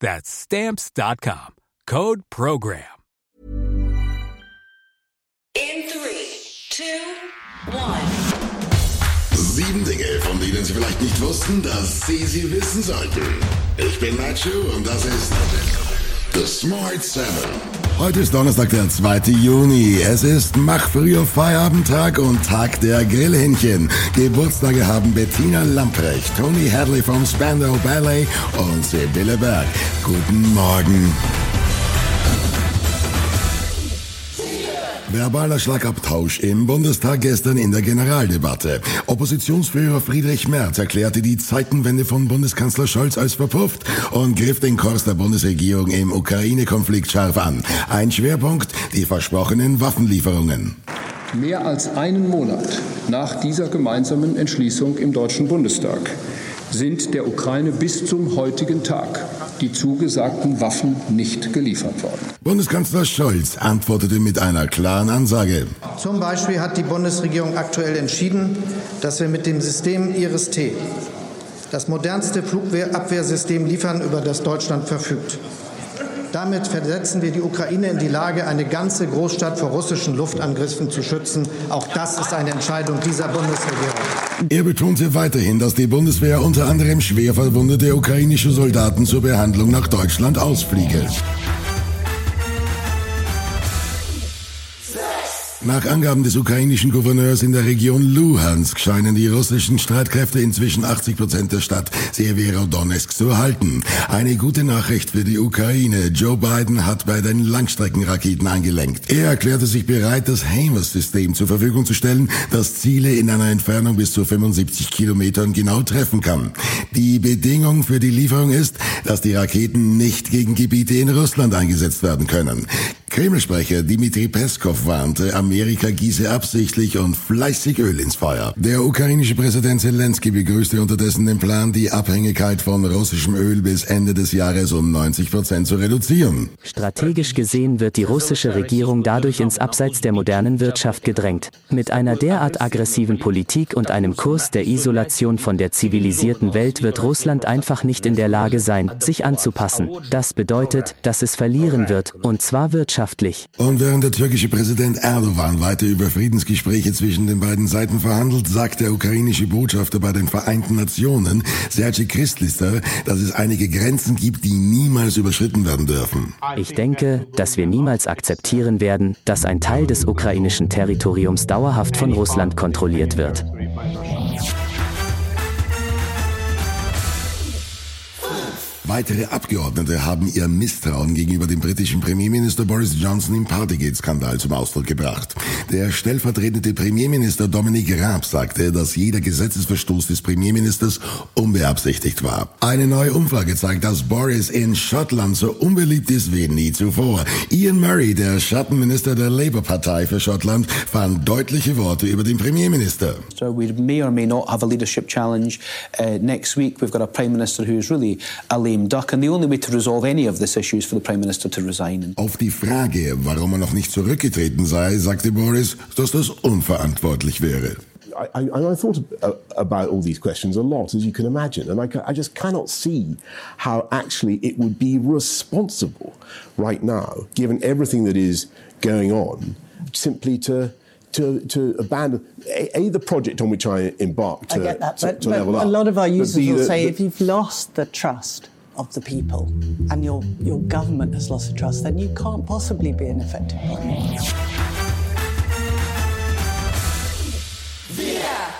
That's stamps.com. Code program. In three, two, one. Sieben Dinge, von denen Sie vielleicht nicht wussten, dass Sie sie wissen sollten. Ich bin Nacho und das ist The Smart Seven. Heute ist Donnerstag, der 2. Juni. Es ist Mach früher Feierabendtag und Tag der Grillhähnchen. Geburtstage haben Bettina Lamprecht, Tony Hadley vom Spandau Ballet und Sibylle Berg. Guten Morgen. Verbaler Schlagabtausch im Bundestag gestern in der Generaldebatte. Oppositionsführer Friedrich Merz erklärte die Zeitenwende von Bundeskanzler Scholz als verpufft und griff den Kurs der Bundesregierung im Ukraine-Konflikt scharf an. Ein Schwerpunkt, die versprochenen Waffenlieferungen. Mehr als einen Monat nach dieser gemeinsamen Entschließung im Deutschen Bundestag sind der Ukraine bis zum heutigen Tag die zugesagten Waffen nicht geliefert worden. Bundeskanzler Scholz antwortete mit einer klaren Ansage. Zum Beispiel hat die Bundesregierung aktuell entschieden, dass wir mit dem System Iris-T das modernste Flugabwehrsystem liefern, über das Deutschland verfügt. Damit versetzen wir die Ukraine in die Lage, eine ganze Großstadt vor russischen Luftangriffen zu schützen. Auch das ist eine Entscheidung dieser Bundesregierung. Er betonte weiterhin, dass die Bundeswehr unter anderem schwer verwundete ukrainische Soldaten zur Behandlung nach Deutschland ausfliege. Nach Angaben des ukrainischen Gouverneurs in der Region Luhansk scheinen die russischen Streitkräfte inzwischen 80 Prozent der Stadt Severodonetsk zu halten. Eine gute Nachricht für die Ukraine. Joe Biden hat bei den Langstreckenraketen eingelenkt. Er erklärte sich bereit, das HIMARS-System zur Verfügung zu stellen, das Ziele in einer Entfernung bis zu 75 Kilometern genau treffen kann. Die Bedingung für die Lieferung ist, dass die Raketen nicht gegen Gebiete in Russland eingesetzt werden können. Kreml-Sprecher Dmitri Peskov warnte, Amerika gieße absichtlich und fleißig Öl ins Feuer. Der ukrainische Präsident Zelensky begrüßte unterdessen den Plan, die Abhängigkeit von russischem Öl bis Ende des Jahres um 90 Prozent zu reduzieren. Strategisch gesehen wird die russische Regierung dadurch ins Abseits der modernen Wirtschaft gedrängt. Mit einer derart aggressiven Politik und einem Kurs der Isolation von der zivilisierten Welt wird Russland einfach nicht in der Lage sein, sich anzupassen. Das bedeutet, dass es verlieren wird, und zwar wirtschaftlich wirtschaftlich. Und während der türkische Präsident Erdogan weiter über Friedensgespräche zwischen den beiden Seiten verhandelt, sagt der ukrainische Botschafter bei den Vereinten Nationen, Sergej Christlister, dass es einige Grenzen gibt, die niemals überschritten werden dürfen. Ich denke, dass wir niemals akzeptieren werden, dass ein Teil des ukrainischen Territoriums dauerhaft von Russland kontrolliert wird. Weitere Abgeordnete haben ihr Misstrauen gegenüber dem britischen Premierminister Boris Johnson im Partygate-Skandal zum Ausdruck gebracht. Der stellvertretende Premierminister Dominic Raab sagte, dass jeder Gesetzesverstoß des Premierministers unbeabsichtigt war. Eine neue Umfrage zeigt, dass Boris in Schottland so unbeliebt ist wie nie zuvor. Ian Murray, der Schattenminister der Labour-Partei für Schottland, fand deutliche Worte über den Premierminister. So we may or may not have a leadership challenge uh, next week. We've got a prime minister who is really a lame duck, and the only way to resolve any of this issue is for the Prime Minister to resign. Auf die Frage, warum er noch nicht zurückgetreten sei, sagte Boris, dass das unverantwortlich wäre. I, I, I, thought about all these questions a lot, as you can imagine, and I, I, just cannot see how actually it would be responsible right now, given everything that is going on, simply to to, to abandon a, a, the project on which I embarked to, I get that, to, but, to but level a lot of our users will the, say the, if you've lost the trust of the people and your, your government has lost the trust, then you can't possibly be an effective prime minister.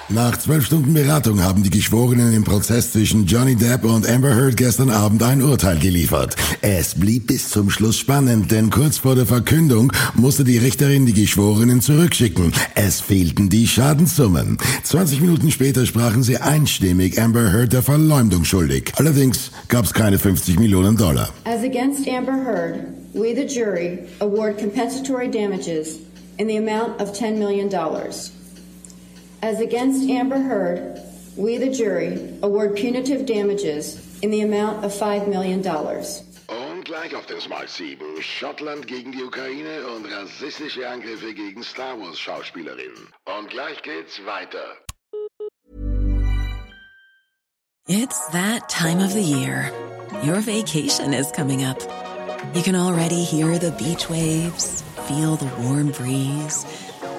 Nach zwölf Stunden Beratung haben die Geschworenen im Prozess zwischen Johnny Depp und Amber Heard gestern Abend ein Urteil geliefert. Es blieb bis zum Schluss spannend, denn kurz vor der Verkündung musste die Richterin die Geschworenen zurückschicken. Es fehlten die Schadenssummen. 20 Minuten später sprachen sie einstimmig Amber Heard der Verleumdung schuldig. Allerdings gab es keine 50 Millionen Dollar. As against Amber Heard, we the jury award compensatory damages in the amount of $10 million. As against Amber Heard, we, the jury, award punitive damages in the amount of $5 million. Und gleich auf den Smart 7. Schottland gegen die Ukraine und rassistische Angriffe gegen Star Wars Schauspielerinnen. Und gleich geht's weiter. It's that time of the year. Your vacation is coming up. You can already hear the beach waves, feel the warm breeze,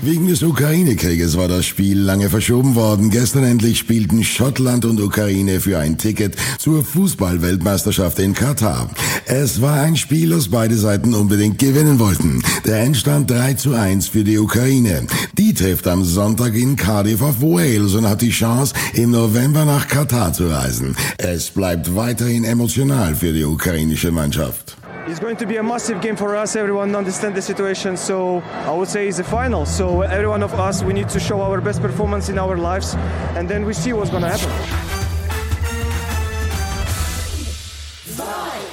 Wegen des Ukraine-Krieges war das Spiel lange verschoben worden. Gestern endlich spielten Schottland und Ukraine für ein Ticket zur Fußball-Weltmeisterschaft in Katar. Es war ein Spiel, das beide Seiten unbedingt gewinnen wollten. Der Endstand 3 zu 1 für die Ukraine. Die trifft am Sonntag in Cardiff auf Wales und hat die Chance, im November nach Katar zu reisen. Es bleibt weiterhin emotional für die ukrainische Mannschaft. It's going to be a massive game for us. Everyone understands the situation, so I would say it's a final. So every one of us, we need to show our best performance in our lives, and then we see what's going to happen.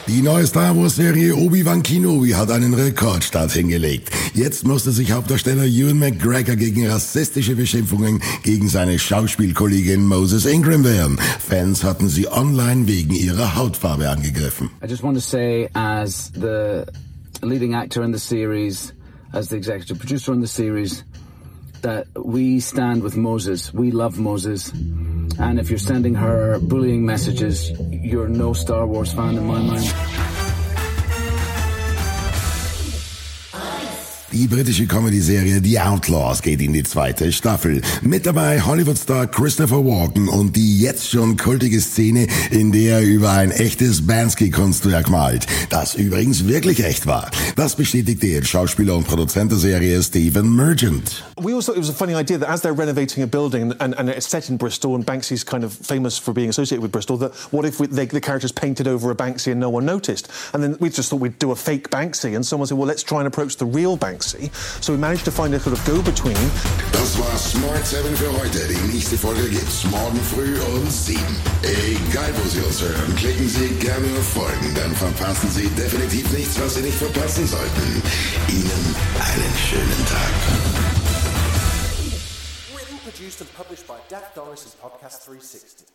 Die neue Star Wars Serie Obi-Wan Kenobi hat einen Rekordstart hingelegt. Jetzt musste sich Hauptdarsteller Ewan McGregor gegen rassistische Beschimpfungen gegen seine Schauspielkollegin Moses Ingram wehren. Fans hatten sie online wegen ihrer Hautfarbe angegriffen. I just want to say as the leading actor in the series, as the executive producer on the series, that we stand with Moses. We love Moses. And if you're sending her bullying messages, you're no Star Wars fan in my mind. Die britische Comedy-Serie The Outlaws geht in die zweite Staffel. Mit dabei Hollywood-Star Christopher Walken und die jetzt schon kultige Szene, in der er über ein echtes Bansky-Kunstwerk malt, das übrigens wirklich echt war. Das bestätigte jetzt Schauspieler und Produzent der Serie Stephen Merchant. We also thought it was a funny idea that as they're renovating a building and, and it's set in Bristol and Banksy's kind of famous for being associated with Bristol, that what if we, they, the characters painted over a Banksy and no one noticed? And then we just thought we'd do a fake Banksy and someone said, well, let's try and approach the real Banksy. So we managed to find a sort of go-between. Das war Smart 7 für heute. Die nächste Folge gibt's morgen früh um 7. Egal wo Sie uns hören, klicken Sie gerne auf Folgen, dann verpassen Sie definitiv nichts, was Sie nicht verpassen sollten. Ihnen einen schönen Tag. Written, produced and published by Dak Doris and Podcast 360.